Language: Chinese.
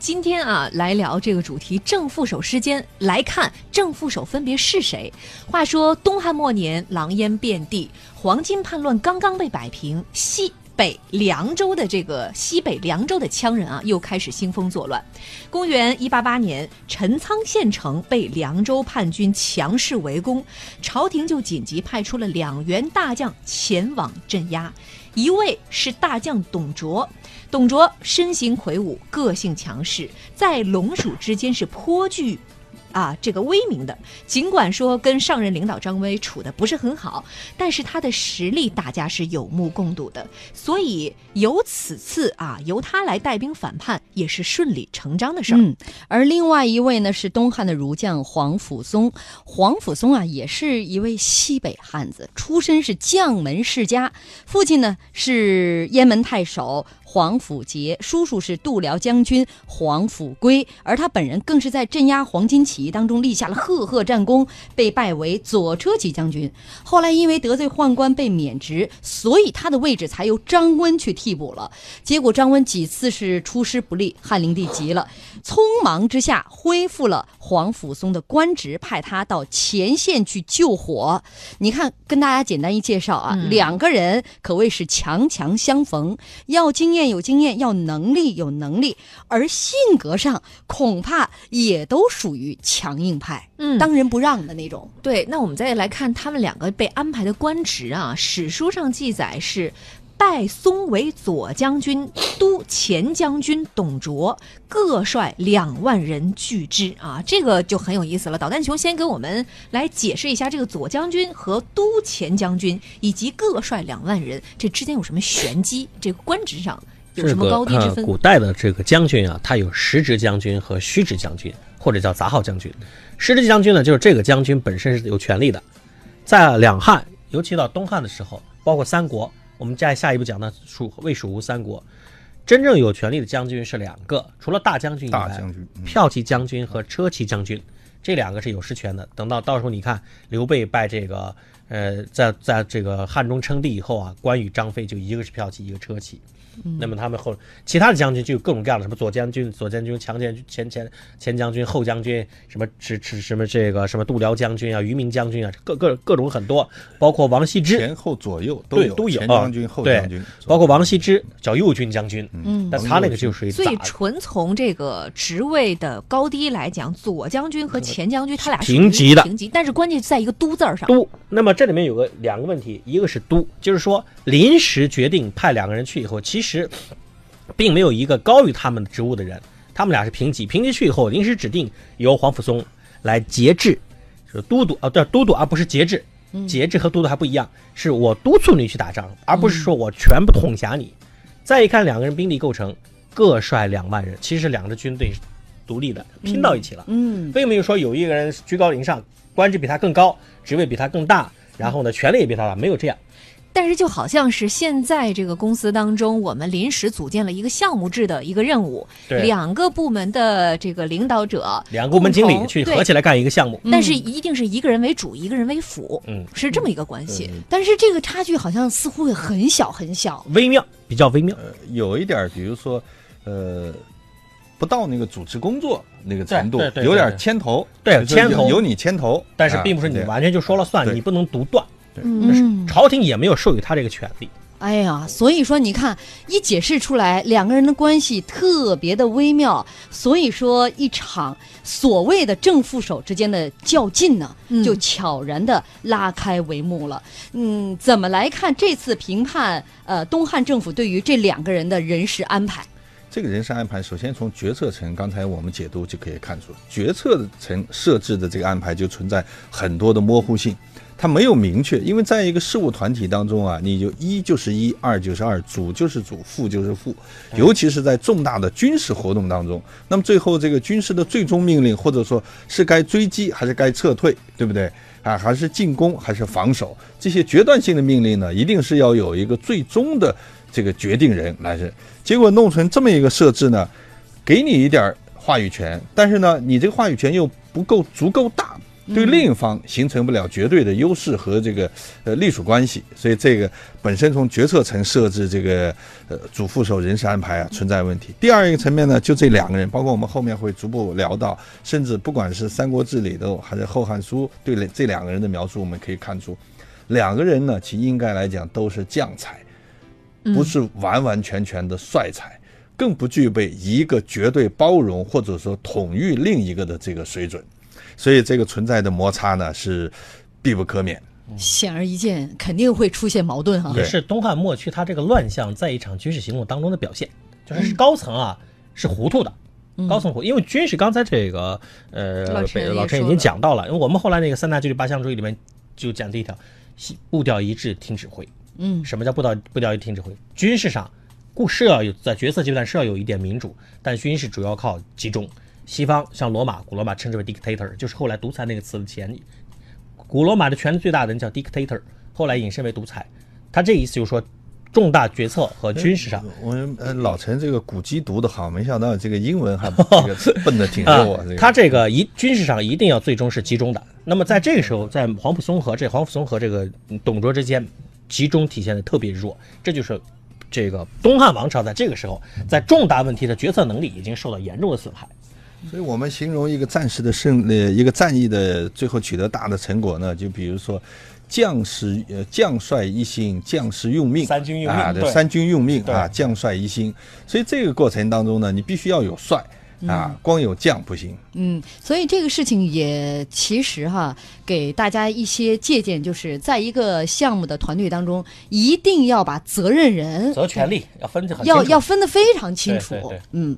今天啊，来聊这个主题，正副手之间来看正副手分别是谁。话说东汉末年，狼烟遍地，黄金叛乱刚刚被摆平，西北凉州的这个西北凉州的羌人啊，又开始兴风作乱。公元一八八年，陈仓县城被凉州叛军强势围攻，朝廷就紧急派出了两员大将前往镇压。一位是大将董卓，董卓身形魁梧，个性强势，在龙蜀之间是颇具。啊，这个威名的，尽管说跟上任领导张威处的不是很好，但是他的实力大家是有目共睹的，所以由此次啊，由他来带兵反叛也是顺理成章的事儿。而另外一位呢是东汉的儒将黄甫松，黄甫松啊也是一位西北汉子，出身是将门世家，父亲呢是燕门太守。黄甫杰叔叔是度辽将军黄甫圭，而他本人更是在镇压黄巾起义当中立下了赫赫战功，被拜为左车骑将军。后来因为得罪宦官被免职，所以他的位置才由张温去替补了。结果张温几次是出师不利，汉灵帝急了，匆忙之下恢复了黄甫松的官职，派他到前线去救火。你看，跟大家简单一介绍啊，两个人可谓是强强相逢，要经验。有经验，要能力有能力，而性格上恐怕也都属于强硬派，嗯，当仁不让的那种。对，那我们再来看他们两个被安排的官职啊，史书上记载是拜松为左将军、都前将军，董卓各率两万人拒之啊，这个就很有意思了。导弹熊先给我们来解释一下这个左将军和都前将军以及各率两万人这之间有什么玄机？这个官职上。有什么高低之分？古代的这个将军啊，他有实职将军和虚职将军，或者叫杂号将军。实职将军呢，就是这个将军本身是有权力的。在两汉，尤其到东汉的时候，包括三国，我们在下一步讲呢蜀魏、蜀吴三国，真正有权力的将军是两个，除了大将军以外，骠骑将军和车骑将军，这两个是有实权的。等到到时候你看刘备拜这个，呃，在在这个汉中称帝以后啊，关羽、张飞就一个是骠骑，一个车骑。那么他们后其他的将军就有各种各样的，什么左将军、左将军、强将军、前前前将军、后将军，什么是是什么这个什么度辽将军啊、于明将军啊，各各各种很多，包括王羲之前后左右都有都有前将军、后将军，包括王羲之叫右军将军，嗯，但他那个就属于所以纯从这个职位的高低来讲，左将军和前将军他俩平级的平级，但是关键在一个都字上。都，那么这里面有个两个问题，一个是都，就是说临时决定派两个人去以后，其实。并没有一个高于他们职务的人，他们俩是平级。平级去以后，临时指定由黄甫松来节制，是都督啊，对，都督，而不是节制。节制和都督还不一样，是我督促你去打仗，而不是说我全部统辖你。再一看两个人兵力构成，各率两万人，其实两支军队独立的，拼到一起了。嗯，并没有说有一个人居高临上，官职比他更高，职位比他更大，然后呢，权力也比他大，没有这样。但是就好像是现在这个公司当中，我们临时组建了一个项目制的一个任务，两个部门的这个领导者，两个部门经理去合起来干一个项目，但是一定是一个人为主，一个人为辅，嗯，是这么一个关系。但是这个差距好像似乎也很小很小，微妙，比较微妙。有一点，比如说，呃，不到那个主持工作那个程度，有点牵头，对，牵头有你牵头，但是并不是你完全就说了算，你不能独断。嗯，朝廷也没有授予他这个权利。哎呀，所以说你看，一解释出来，两个人的关系特别的微妙。所以说，一场所谓的正副手之间的较劲呢，就悄然的拉开帷幕了。嗯，怎么来看这次评判？呃，东汉政府对于这两个人的人事安排？这个人事安排，首先从决策层，刚才我们解读就可以看出，决策层设置的这个安排就存在很多的模糊性。它没有明确，因为在一个事务团体当中啊，你就一就是一，二就是二，主就是主，副就是副，尤其是在重大的军事活动当中，那么最后这个军事的最终命令，或者说是该追击还是该撤退，对不对？啊，还是进攻还是防守，这些决断性的命令呢，一定是要有一个最终的这个决定人来是。结果弄成这么一个设置呢，给你一点话语权，但是呢，你这个话语权又不够足够大。对另一方形成不了绝对的优势和这个呃隶属关系，所以这个本身从决策层设置这个呃主副手人事安排啊存在问题。第二一个层面呢，就这两个人，包括我们后面会逐步聊到，甚至不管是《三国志》里头还是《后汉书》对这两个人的描述，我们可以看出，两个人呢，其应该来讲都是将才，不是完完全全的帅才。更不具备一个绝对包容或者说统御另一个的这个水准，所以这个存在的摩擦呢是必不可免。显而易见，肯定会出现矛盾哈。也是东汉末期他这个乱象在一场军事行动当中的表现，就是高层啊是糊涂的，高层糊，因为军事刚才这个呃老陈老陈已经讲到了，因为我们后来那个三大纪律八项注意里面就讲第一条，步调一致，听指挥。嗯，什么叫步调步调一致听指挥？军事上，故是要有在决策阶段是要有一点民主，但军事主要靠集中。西方像罗马，古罗马称之为 dictator，就是后来独裁那个词的前。古罗马的权力最大的人叫 dictator，后来引申为独裁。他这意思就是说，重大决策和军事上，我们呃老陈这个古籍读得好，没想到这个英文还这个笨的挺溜啊。这个他这个一军事上一定要最终是集中的。那么在这个时候，在黄埔松和这黄埔松和这个董卓之间，集中体现的特别弱，这就是这个东汉王朝在这个时候在重大问题的决策能力已经受到严重的损害。所以我们形容一个战士的胜呃，一个战役的最后取得大的成果呢，就比如说。将士呃，将帅一心，将士用命，三军用命啊，对，三军用命啊，将帅一心。所以这个过程当中呢，你必须要有帅啊，光有将不行。嗯，所以这个事情也其实哈，给大家一些借鉴，就是在一个项目的团队当中，一定要把责任人责权利要分得很清楚要要分得非常清楚。对对对嗯。